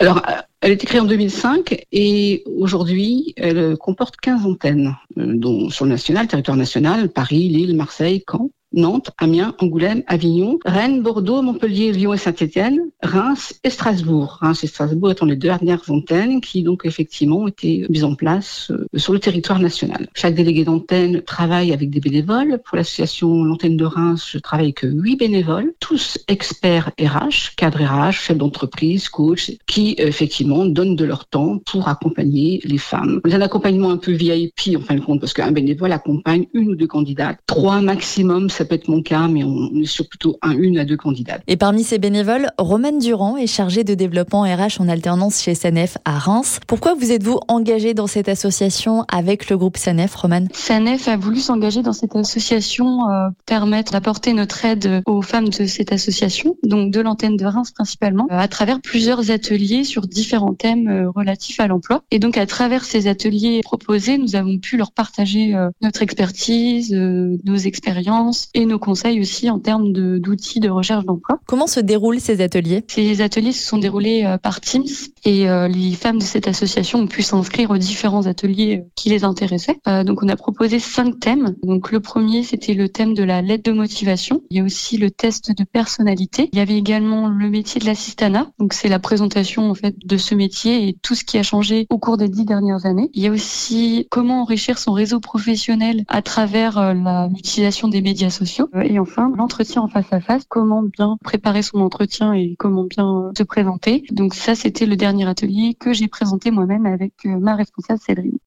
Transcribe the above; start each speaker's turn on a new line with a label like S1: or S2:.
S1: Alors, elle a été créée en 2005 et aujourd'hui, elle comporte 15 antennes, dont sur le national, territoire national, Paris, Lille, Marseille, Caen. Nantes, Amiens, Angoulême, Avignon, Rennes, Bordeaux, Montpellier, Lyon et Saint-Étienne, Reims et Strasbourg. Reims et Strasbourg étant les deux dernières antennes qui donc effectivement ont été mises en place euh, sur le territoire national. Chaque délégué d'antenne travaille avec des bénévoles. Pour l'association L'antenne de Reims, je travaille avec huit bénévoles, tous experts RH, cadres RH, chefs d'entreprise, coachs, qui effectivement donnent de leur temps pour accompagner les femmes. C'est un accompagnement un peu VIP en fin de compte parce qu'un bénévole accompagne une ou deux candidates, trois maximum ça peut être mon cas, mais on est sur plutôt un, une à deux candidats.
S2: Et parmi ces bénévoles, Romane Durand est chargée de développement RH en alternance chez SANEF à Reims. Pourquoi vous êtes-vous engagée dans cette association avec le groupe SANEF, Romane
S3: SANEF a voulu s'engager dans cette association, euh, permettre d'apporter notre aide aux femmes de cette association, donc de l'antenne de Reims principalement, euh, à travers plusieurs ateliers sur différents thèmes euh, relatifs à l'emploi. Et donc à travers ces ateliers proposés, nous avons pu leur partager euh, notre expertise, euh, nos expériences, et nos conseils aussi en termes d'outils de, recherche d'emploi.
S2: Comment se déroulent ces ateliers?
S3: Ces ateliers se sont déroulés euh, par Teams et euh, les femmes de cette association ont pu s'inscrire aux différents ateliers euh, qui les intéressaient. donc on a proposé cinq thèmes. Donc le premier c'était le thème de la lettre de motivation. Il y a aussi le test de personnalité. Il y avait également le métier de l'assistanat. Donc c'est la présentation en fait de ce métier et tout ce qui a changé au cours des dix dernières années. Il y a aussi comment enrichir son réseau professionnel à travers l'utilisation des médias Euh, et enfin, l'entretien en face à face, comment bien préparer son entretien et comment bien se présenter. Donc ça, c'était le dernier atelier que j'ai présenté moi-même avec euh, ma responsable Cédrine.